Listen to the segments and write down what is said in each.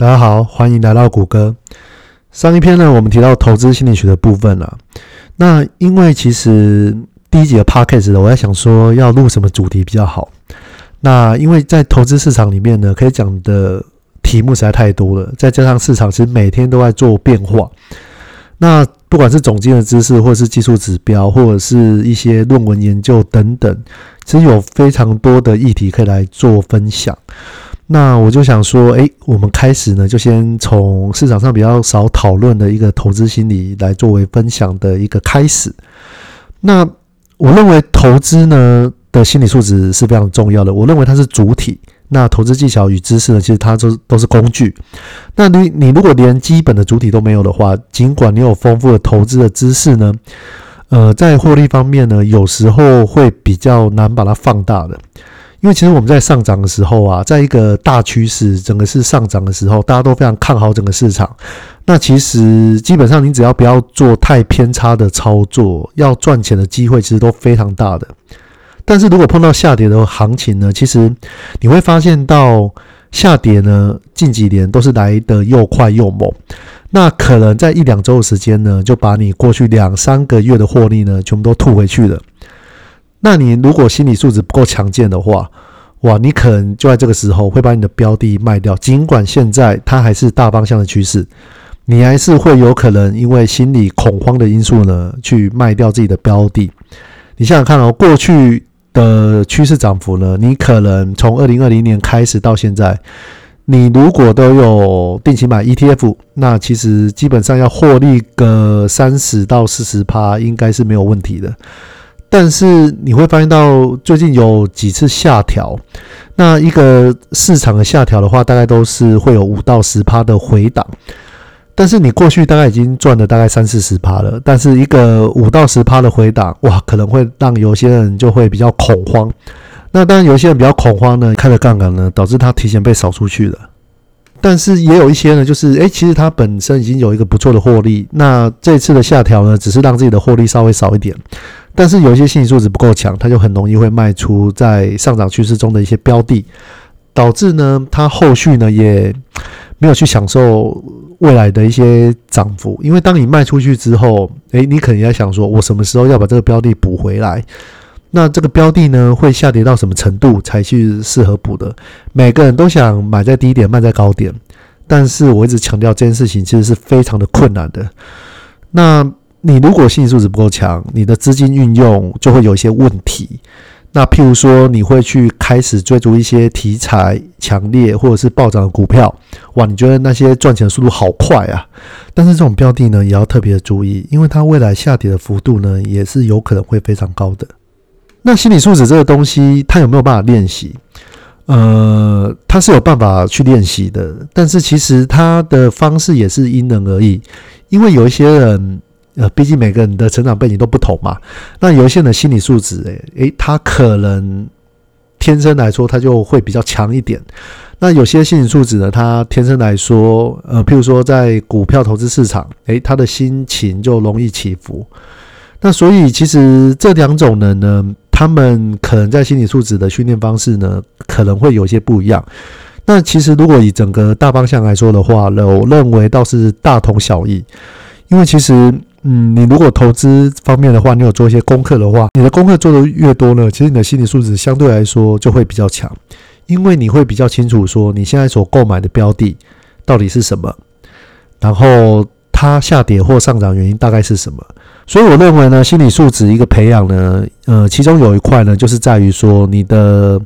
大家好，欢迎来到谷歌。上一篇呢，我们提到投资心理学的部分了。那因为其实第一集的 podcast 我在想说要录什么主题比较好。那因为在投资市场里面呢，可以讲的题目实在太多了，再加上市场其实每天都在做变化。那不管是总经的知识，或者是技术指标，或者是一些论文研究等等，其实有非常多的议题可以来做分享。那我就想说，诶，我们开始呢，就先从市场上比较少讨论的一个投资心理来作为分享的一个开始。那我认为投资呢的心理素质是非常重要的，我认为它是主体。那投资技巧与知识呢，其实它都都是工具。那你你如果连基本的主体都没有的话，尽管你有丰富的投资的知识呢，呃，在获利方面呢，有时候会比较难把它放大的。因为其实我们在上涨的时候啊，在一个大趋势整个是上涨的时候，大家都非常看好整个市场。那其实基本上你只要不要做太偏差的操作，要赚钱的机会其实都非常大的。但是如果碰到下跌的行情呢，其实你会发现到下跌呢，近几年都是来得又快又猛。那可能在一两周的时间呢，就把你过去两三个月的获利呢，全部都吐回去了。那你如果心理素质不够强健的话，哇，你可能就在这个时候会把你的标的卖掉。尽管现在它还是大方向的趋势，你还是会有可能因为心理恐慌的因素呢，去卖掉自己的标的。你想想看哦，过去的趋势涨幅呢，你可能从二零二零年开始到现在，你如果都有定期买 ETF，那其实基本上要获利个三十到四十趴，应该是没有问题的。但是你会发现到最近有几次下调，那一个市场的下调的话，大概都是会有五到十趴的回档。但是你过去大概已经赚了大概三四十趴了，但是一个五到十趴的回档，哇，可能会让有些人就会比较恐慌。那当然有些人比较恐慌呢，开了杠杆呢，导致他提前被扫出去了。但是也有一些呢，就是诶，其实他本身已经有一个不错的获利，那这次的下调呢，只是让自己的获利稍微少一点。但是有一些心理素质不够强，他就很容易会卖出在上涨趋势中的一些标的，导致呢，他后续呢也没有去享受未来的一些涨幅。因为当你卖出去之后，诶，你可能在想说，我什么时候要把这个标的补回来？那这个标的呢，会下跌到什么程度才去适合补的？每个人都想买在低点，卖在高点，但是我一直强调这件事情其实是非常的困难的。那你如果心理素质不够强，你的资金运用就会有一些问题。那譬如说，你会去开始追逐一些题材强烈或者是暴涨的股票，哇，你觉得那些赚钱的速度好快啊？但是这种标的呢，也要特别的注意，因为它未来下跌的幅度呢，也是有可能会非常高的。那心理素质这个东西，它有没有办法练习？呃，它是有办法去练习的，但是其实它的方式也是因人而异，因为有一些人。呃，毕竟每个人的成长背景都不同嘛。那有一些人的心理素质，诶诶，他可能天生来说他就会比较强一点。那有些心理素质呢，他天生来说，呃，譬如说在股票投资市场，诶，他的心情就容易起伏。那所以其实这两种人呢，他们可能在心理素质的训练方式呢，可能会有些不一样。那其实如果以整个大方向来说的话呢，我认为倒是大同小异，因为其实。嗯，你如果投资方面的话，你有做一些功课的话，你的功课做的越多呢，其实你的心理素质相对来说就会比较强，因为你会比较清楚说你现在所购买的标的到底是什么，然后它下跌或上涨原因大概是什么。所以我认为呢，心理素质一个培养呢，呃，其中有一块呢，就是在于说你的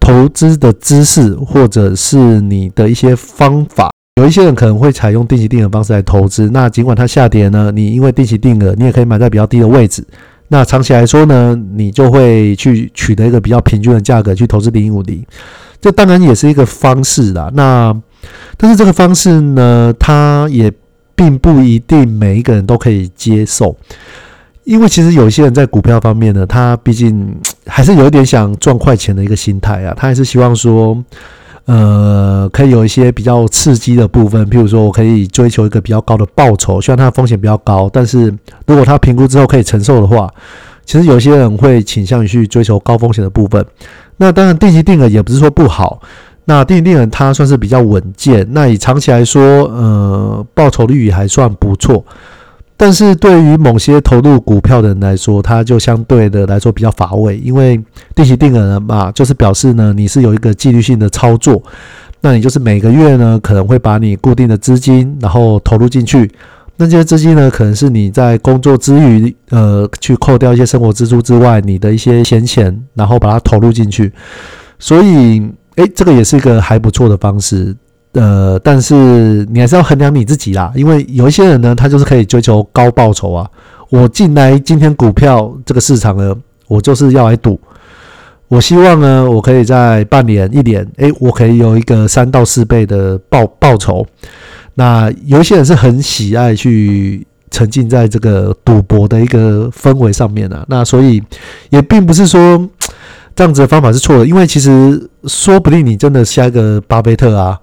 投资的知识或者是你的一些方法。有一些人可能会采用定期定额方式来投资，那尽管它下跌呢，你因为定期定额，你也可以买在比较低的位置。那长期来说呢，你就会去取得一个比较平均的价格去投资零五零，这当然也是一个方式啦。那但是这个方式呢，它也并不一定每一个人都可以接受，因为其实有一些人在股票方面呢，他毕竟还是有一点想赚快钱的一个心态啊，他还是希望说。呃，可以有一些比较刺激的部分，譬如说我可以追求一个比较高的报酬，虽然它的风险比较高，但是如果他评估之后可以承受的话，其实有些人会倾向于去追求高风险的部分。那当然定期定额也不是说不好，那定定人它算是比较稳健，那以长期来说，呃，报酬率也还算不错。但是对于某些投入股票的人来说，它就相对的来说比较乏味，因为定期定额嘛，就是表示呢你是有一个纪律性的操作，那你就是每个月呢可能会把你固定的资金然后投入进去，那这些资金呢可能是你在工作之余，呃，去扣掉一些生活支出之外，你的一些闲钱，然后把它投入进去，所以，诶，这个也是一个还不错的方式。呃，但是你还是要衡量你自己啦，因为有一些人呢，他就是可以追求高报酬啊。我进来今天股票这个市场呢，我就是要来赌。我希望呢，我可以在半年、一年，诶，我可以有一个三到四倍的报报酬。那有一些人是很喜爱去沉浸在这个赌博的一个氛围上面啊。那所以也并不是说 这样子的方法是错的，因为其实说不定你真的下一个巴菲特啊。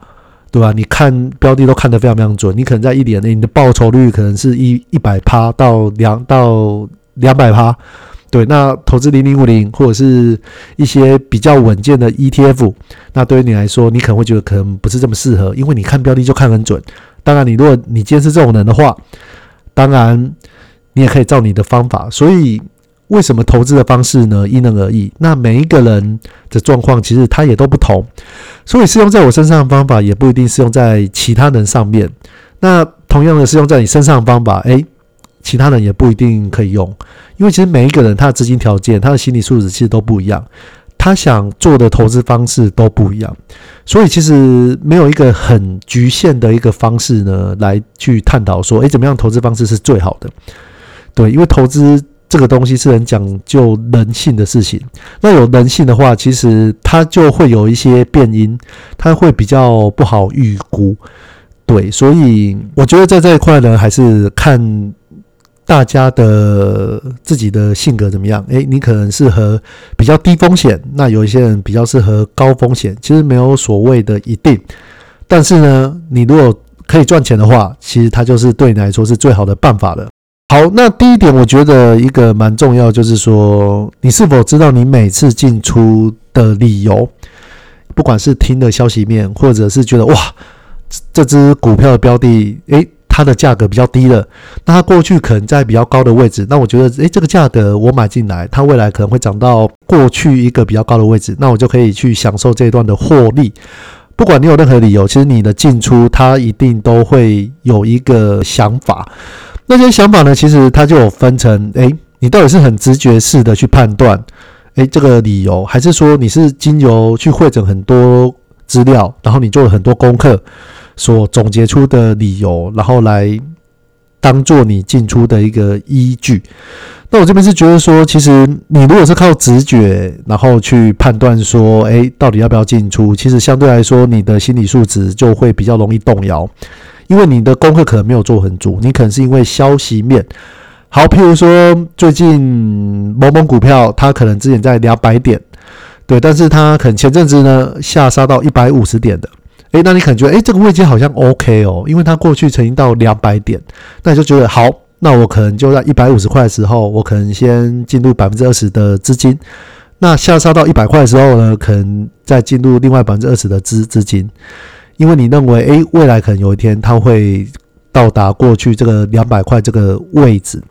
对吧？你看标的都看得非常非常准，你可能在一年内，你的报酬率可能是一一百趴到两到两百趴。对，那投资零零五零或者是一些比较稳健的 ETF，那对于你来说，你可能会觉得可能不是这么适合，因为你看标的就看很准。当然，你如果你坚持这种人的话，当然你也可以照你的方法。所以。为什么投资的方式呢？因人而异。那每一个人的状况其实他也都不同，所以适用在我身上的方法也不一定适用在其他人上面。那同样的适用在你身上的方法，诶，其他人也不一定可以用。因为其实每一个人他的资金条件、他的心理素质其实都不一样，他想做的投资方式都不一样。所以其实没有一个很局限的一个方式呢，来去探讨说，诶，怎么样投资方式是最好的？对，因为投资。这个东西是很讲究人性的事情。那有人性的话，其实它就会有一些变因，它会比较不好预估。对，所以我觉得在这一块呢，还是看大家的自己的性格怎么样。诶，你可能适合比较低风险，那有一些人比较适合高风险。其实没有所谓的一定，但是呢，你如果可以赚钱的话，其实它就是对你来说是最好的办法了。好，那第一点，我觉得一个蛮重要，就是说，你是否知道你每次进出的理由？不管是听的消息面，或者是觉得哇，这只股票的标的，诶，它的价格比较低了，那它过去可能在比较高的位置，那我觉得，诶，这个价格我买进来，它未来可能会涨到过去一个比较高的位置，那我就可以去享受这一段的获利。不管你有任何理由，其实你的进出，它一定都会有一个想法。那些想法呢？其实它就有分成，诶，你到底是很直觉式的去判断，诶，这个理由，还是说你是经由去会诊很多资料，然后你做了很多功课，所总结出的理由，然后来当做你进出的一个依据。那我这边是觉得说，其实你如果是靠直觉，然后去判断说，诶，到底要不要进出，其实相对来说，你的心理素质就会比较容易动摇。因为你的功课可能没有做很足，你可能是因为消息面。好，譬如说最近某某股票它可能之前在两百点，对，但是它可能前阵子呢下杀到一百五十点的，诶，那你可能觉得诶，这个位阶好像 OK 哦，因为它过去曾经到两百点，那你就觉得好，那我可能就在一百五十块的时候，我可能先进入百分之二十的资金，那下杀到一百块的时候呢，可能再进入另外百分之二十的资资金。因为你认为，诶，未来可能有一天它会到达过去这个两百块这个位置。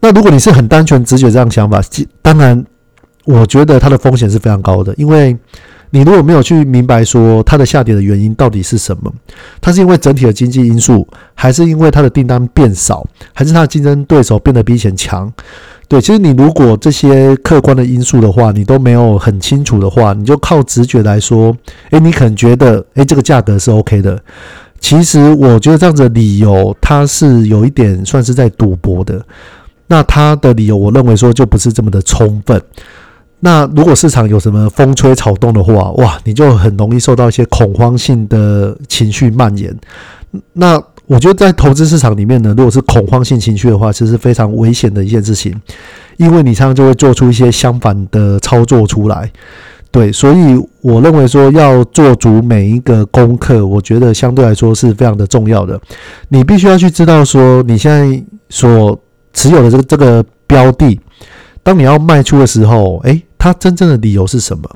那如果你是很单纯直觉这样想法，当然，我觉得它的风险是非常高的。因为你如果没有去明白说它的下跌的原因到底是什么，它是因为整体的经济因素，还是因为它的订单变少，还是它的竞争对手变得比以前强？对，其实你如果这些客观的因素的话，你都没有很清楚的话，你就靠直觉来说，诶，你可能觉得，诶，这个价格是 OK 的。其实我觉得这样子的理由，它是有一点算是在赌博的。那他的理由，我认为说就不是这么的充分。那如果市场有什么风吹草动的话，哇，你就很容易受到一些恐慌性的情绪蔓延。那我觉得在投资市场里面呢，如果是恐慌性情绪的话，其实是非常危险的一件事情，因为你常常就会做出一些相反的操作出来。对，所以我认为说要做足每一个功课，我觉得相对来说是非常的重要的。你必须要去知道说，你现在所持有的这个这个标的，当你要卖出的时候，诶，它真正的理由是什么？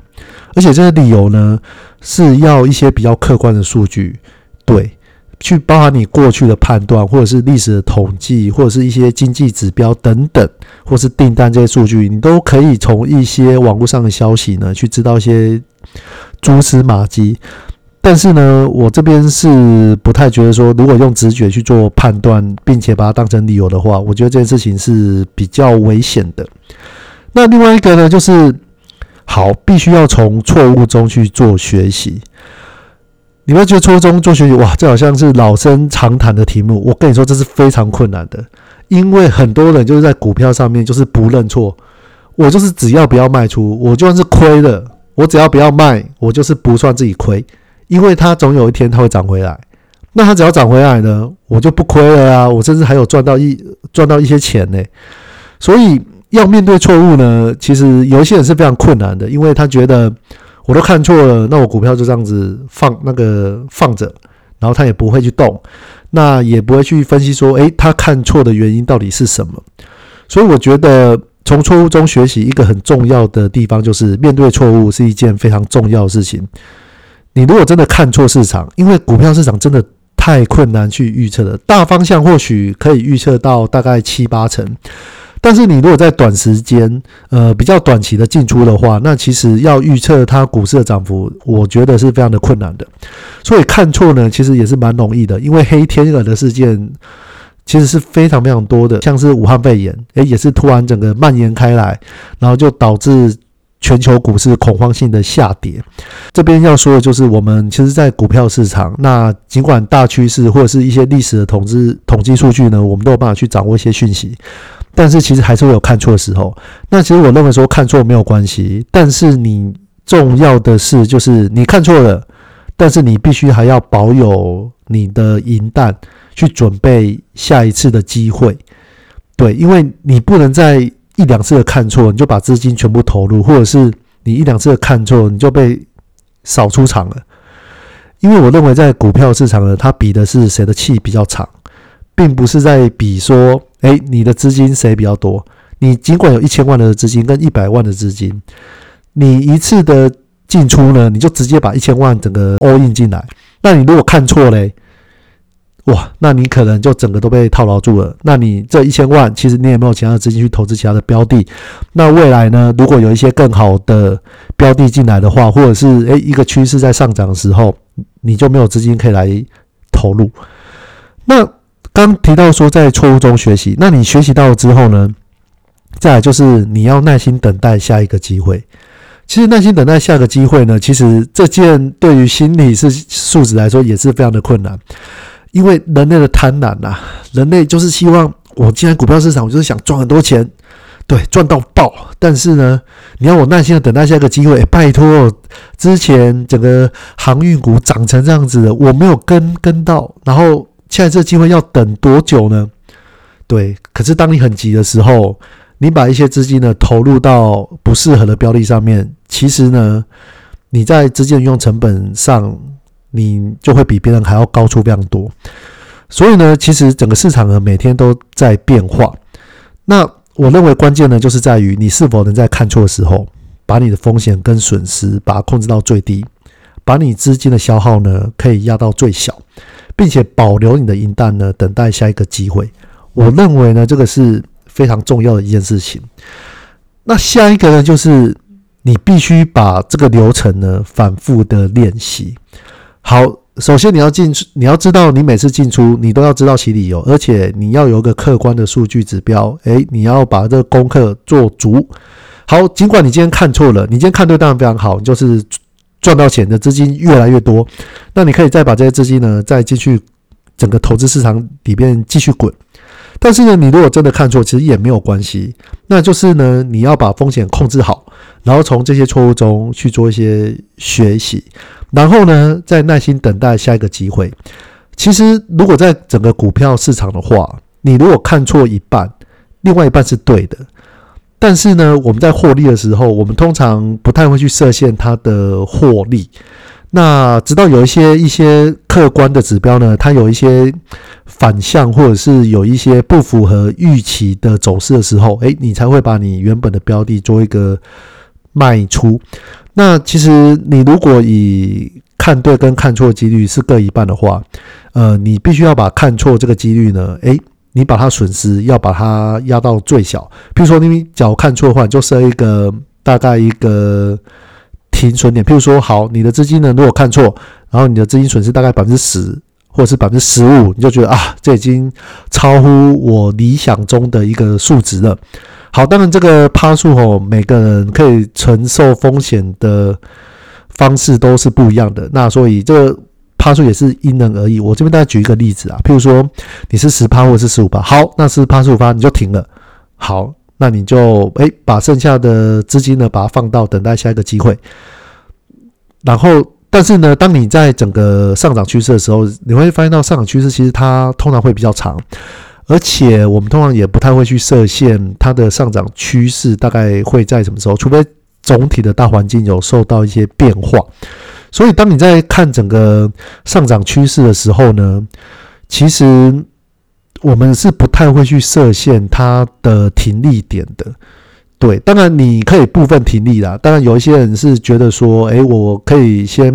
而且这个理由呢，是要一些比较客观的数据，对，去包含你过去的判断，或者是历史的统计，或者是一些经济指标等等，或是订单这些数据，你都可以从一些网络上的消息呢，去知道一些蛛丝马迹。但是呢，我这边是不太觉得说，如果用直觉去做判断，并且把它当成理由的话，我觉得这件事情是比较危险的。那另外一个呢，就是好，必须要从错误中去做学习。你会觉得初中做学习，哇，这好像是老生常谈的题目。我跟你说，这是非常困难的，因为很多人就是在股票上面就是不认错。我就是只要不要卖出，我就算是亏了，我只要不要卖，我就是不算自己亏。因为它总有一天它会涨回来，那它只要涨回来呢，我就不亏了啊！我甚至还有赚到一赚到一些钱呢。所以要面对错误呢，其实有一些人是非常困难的，因为他觉得我都看错了，那我股票就这样子放那个放着，然后他也不会去动，那也不会去分析说，诶，他看错的原因到底是什么？所以我觉得从错误中学习一个很重要的地方，就是面对错误是一件非常重要的事情。你如果真的看错市场，因为股票市场真的太困难去预测了。大方向或许可以预测到大概七八成，但是你如果在短时间，呃，比较短期的进出的话，那其实要预测它股市的涨幅，我觉得是非常的困难的。所以看错呢，其实也是蛮容易的，因为黑天鹅的事件其实是非常非常多的，像是武汉肺炎，诶，也是突然整个蔓延开来，然后就导致。全球股市恐慌性的下跌，这边要说的就是，我们其实，在股票市场，那尽管大趋势或者是一些历史的统计统计数据呢，我们都有办法去掌握一些讯息，但是其实还是会有看错的时候。那其实我认为说看错没有关系，但是你重要的是，就是你看错了，但是你必须还要保有你的银弹，去准备下一次的机会。对，因为你不能在。一两次的看错，你就把资金全部投入，或者是你一两次的看错，你就被扫出场了。因为我认为在股票市场呢，它比的是谁的气比较长，并不是在比说，哎，你的资金谁比较多。你尽管有一千万的资金跟一百万的资金，你一次的进出呢，你就直接把一千万整个 all in 进来。那你如果看错嘞？哇，那你可能就整个都被套牢住了。那你这一千万，其实你也没有其他的资金去投资其他的标的。那未来呢？如果有一些更好的标的进来的话，或者是诶一个趋势在上涨的时候，你就没有资金可以来投入。那刚提到说在错误中学习，那你学习到了之后呢？再就是你要耐心等待下一个机会。其实耐心等待下一个机会呢，其实这件对于心理是素质来说也是非常的困难。因为人类的贪婪呐，人类就是希望我进来股票市场，我就是想赚很多钱，对，赚到爆。但是呢，你要我耐心的等待下一个机会，拜托，之前整个航运股涨成这样子的，我没有跟跟到，然后现在这机会要等多久呢？对，可是当你很急的时候，你把一些资金呢投入到不适合的标的上面，其实呢，你在资金用成本上。你就会比别人还要高出非常多，所以呢，其实整个市场呢每天都在变化。那我认为关键呢，就是在于你是否能在看错的时候，把你的风险跟损失把它控制到最低，把你资金的消耗呢可以压到最小，并且保留你的银弹呢，等待下一个机会。我认为呢，这个是非常重要的一件事情。那下一个呢，就是你必须把这个流程呢反复的练习。好，首先你要进出，你要知道你每次进出，你都要知道其理由，而且你要有一个客观的数据指标。诶，你要把这个功课做足。好，尽管你今天看错了，你今天看对当然非常好，就是赚到钱的资金越来越多，那你可以再把这些资金呢，再继续整个投资市场里边继续滚。但是呢，你如果真的看错，其实也没有关系，那就是呢，你要把风险控制好，然后从这些错误中去做一些学习。然后呢，再耐心等待下一个机会。其实，如果在整个股票市场的话，你如果看错一半，另外一半是对的。但是呢，我们在获利的时候，我们通常不太会去设限它的获利。那直到有一些一些客观的指标呢，它有一些反向，或者是有一些不符合预期的走势的时候，诶，你才会把你原本的标的做一个卖出。那其实你如果以看对跟看错几率是各一半的话，呃，你必须要把看错这个几率呢，诶，你把它损失要把它压到最小。比如说你假如看错的话，就设一个大概一个停损点。譬如说，好，你的资金呢，如果看错，然后你的资金损失大概百分之十或者是百分之十五，你就觉得啊，这已经超乎我理想中的一个数值了。好，当然这个趴数哦，每个人可以承受风险的。方式都是不一样的，那所以这个趴数也是因人而异。我这边大家举一个例子啊，譬如说你是十趴或者是十五趴，好，那是趴十五趴你就停了，好，那你就诶把剩下的资金呢把它放到等待下一个机会。然后，但是呢，当你在整个上涨趋势的时候，你会发现到上涨趋势其实它通常会比较长，而且我们通常也不太会去设限它的上涨趋势大概会在什么时候，除非。总体的大环境有受到一些变化，所以当你在看整个上涨趋势的时候呢，其实我们是不太会去设限它的停利点的。对，当然你可以部分停利啦。当然有一些人是觉得说，诶，我可以先，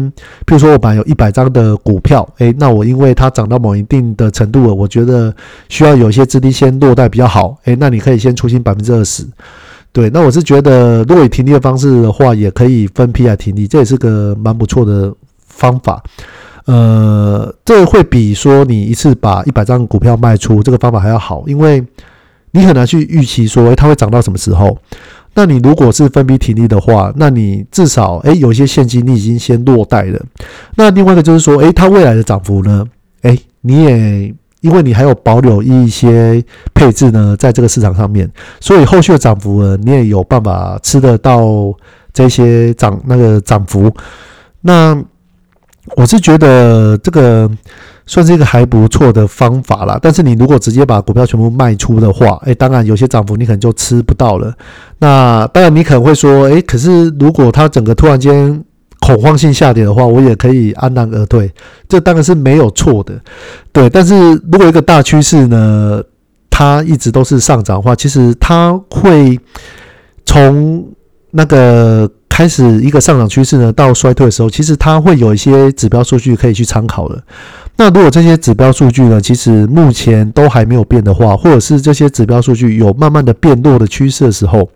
譬如说我买有一百张的股票，诶，那我因为它涨到某一定的程度了，我觉得需要有一些资金先落袋比较好，诶，那你可以先出清百分之二十。对，那我是觉得，如果以停利的方式的话，也可以分批来停利，这也是个蛮不错的方法。呃，这会比说你一次把一百张股票卖出这个方法还要好，因为你很难去预期说，它会涨到什么时候。那你如果是分批停利的话，那你至少诶有一些现金你已经先落袋了。那另外一个就是说，诶它未来的涨幅呢，诶你也。因为你还有保留一些配置呢，在这个市场上面，所以后续的涨幅呢，你也有办法吃得到这些涨那个涨幅。那我是觉得这个算是一个还不错的方法啦。但是你如果直接把股票全部卖出的话，哎，当然有些涨幅你可能就吃不到了。那当然你可能会说，哎，可是如果它整个突然间。恐慌性下跌的话，我也可以安然而退，这当然是没有错的，对。但是如果一个大趋势呢，它一直都是上涨的话，其实它会从那个开始一个上涨趋势呢，到衰退的时候，其实它会有一些指标数据可以去参考的。那如果这些指标数据呢，其实目前都还没有变的话，或者是这些指标数据有慢慢的变弱的趋势的时候，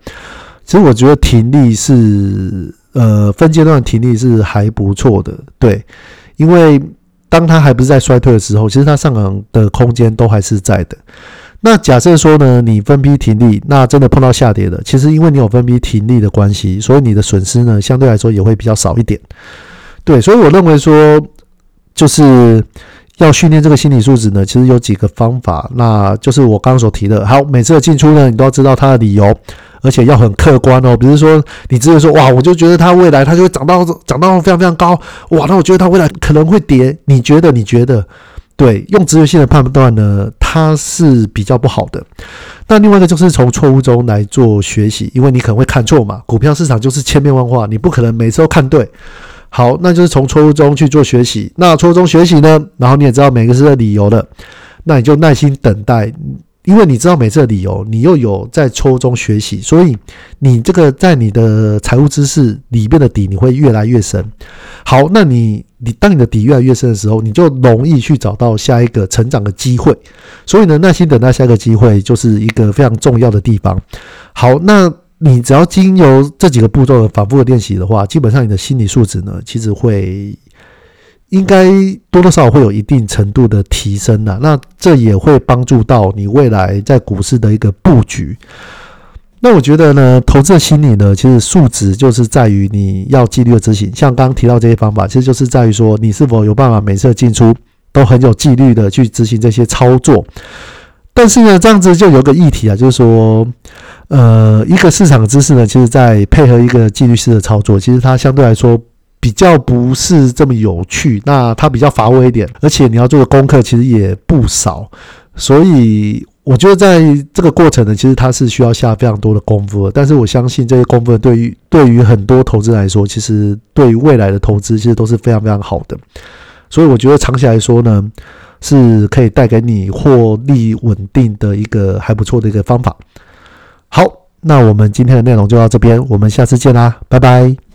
其实我觉得停利是。呃，分阶段停利是还不错的，对，因为当它还不是在衰退的时候，其实它上涨的空间都还是在的。那假设说呢，你分批停利，那真的碰到下跌的，其实因为你有分批停利的关系，所以你的损失呢，相对来说也会比较少一点。对，所以我认为说，就是要训练这个心理素质呢，其实有几个方法，那就是我刚刚所提的。好，每次的进出呢，你都要知道它的理由。而且要很客观哦，比如说你直接说哇，我就觉得它未来它就会涨到涨到非常非常高哇，那我觉得它未来可能会跌，你觉得？你觉得？对，用直觉性的判断呢，它是比较不好的。那另外一个就是从错误中来做学习，因为你可能会看错嘛，股票市场就是千变万化，你不可能每次都看对。好，那就是从错误中去做学习。那错误中学习呢，然后你也知道每个是的理由了，那你就耐心等待。因为你知道每次的理由，你又有在抽中学习，所以你这个在你的财务知识里面的底你会越来越深。好，那你你当你的底越来越深的时候，你就容易去找到下一个成长的机会。所以呢，耐心等待下一个机会就是一个非常重要的地方。好，那你只要经由这几个步骤的反复的练习的话，基本上你的心理素质呢，其实会。应该多多少少会有一定程度的提升的，那这也会帮助到你未来在股市的一个布局。那我觉得呢，投资的心理呢，其实素质就是在于你要纪律的执行。像刚刚提到这些方法，其实就是在于说你是否有办法每次进出都很有纪律的去执行这些操作。但是呢，这样子就有个议题啊，就是说，呃，一个市场知识呢，其实在配合一个纪律式的操作，其实它相对来说。比较不是这么有趣，那它比较乏味一点，而且你要做的功课其实也不少，所以我觉得在这个过程呢，其实它是需要下非常多的功夫的。但是我相信这些功夫对于对于很多投资来说，其实对于未来的投资其实都是非常非常好的。所以我觉得长期来说呢，是可以带给你获利稳定的一个还不错的一个方法。好，那我们今天的内容就到这边，我们下次见啦，拜拜。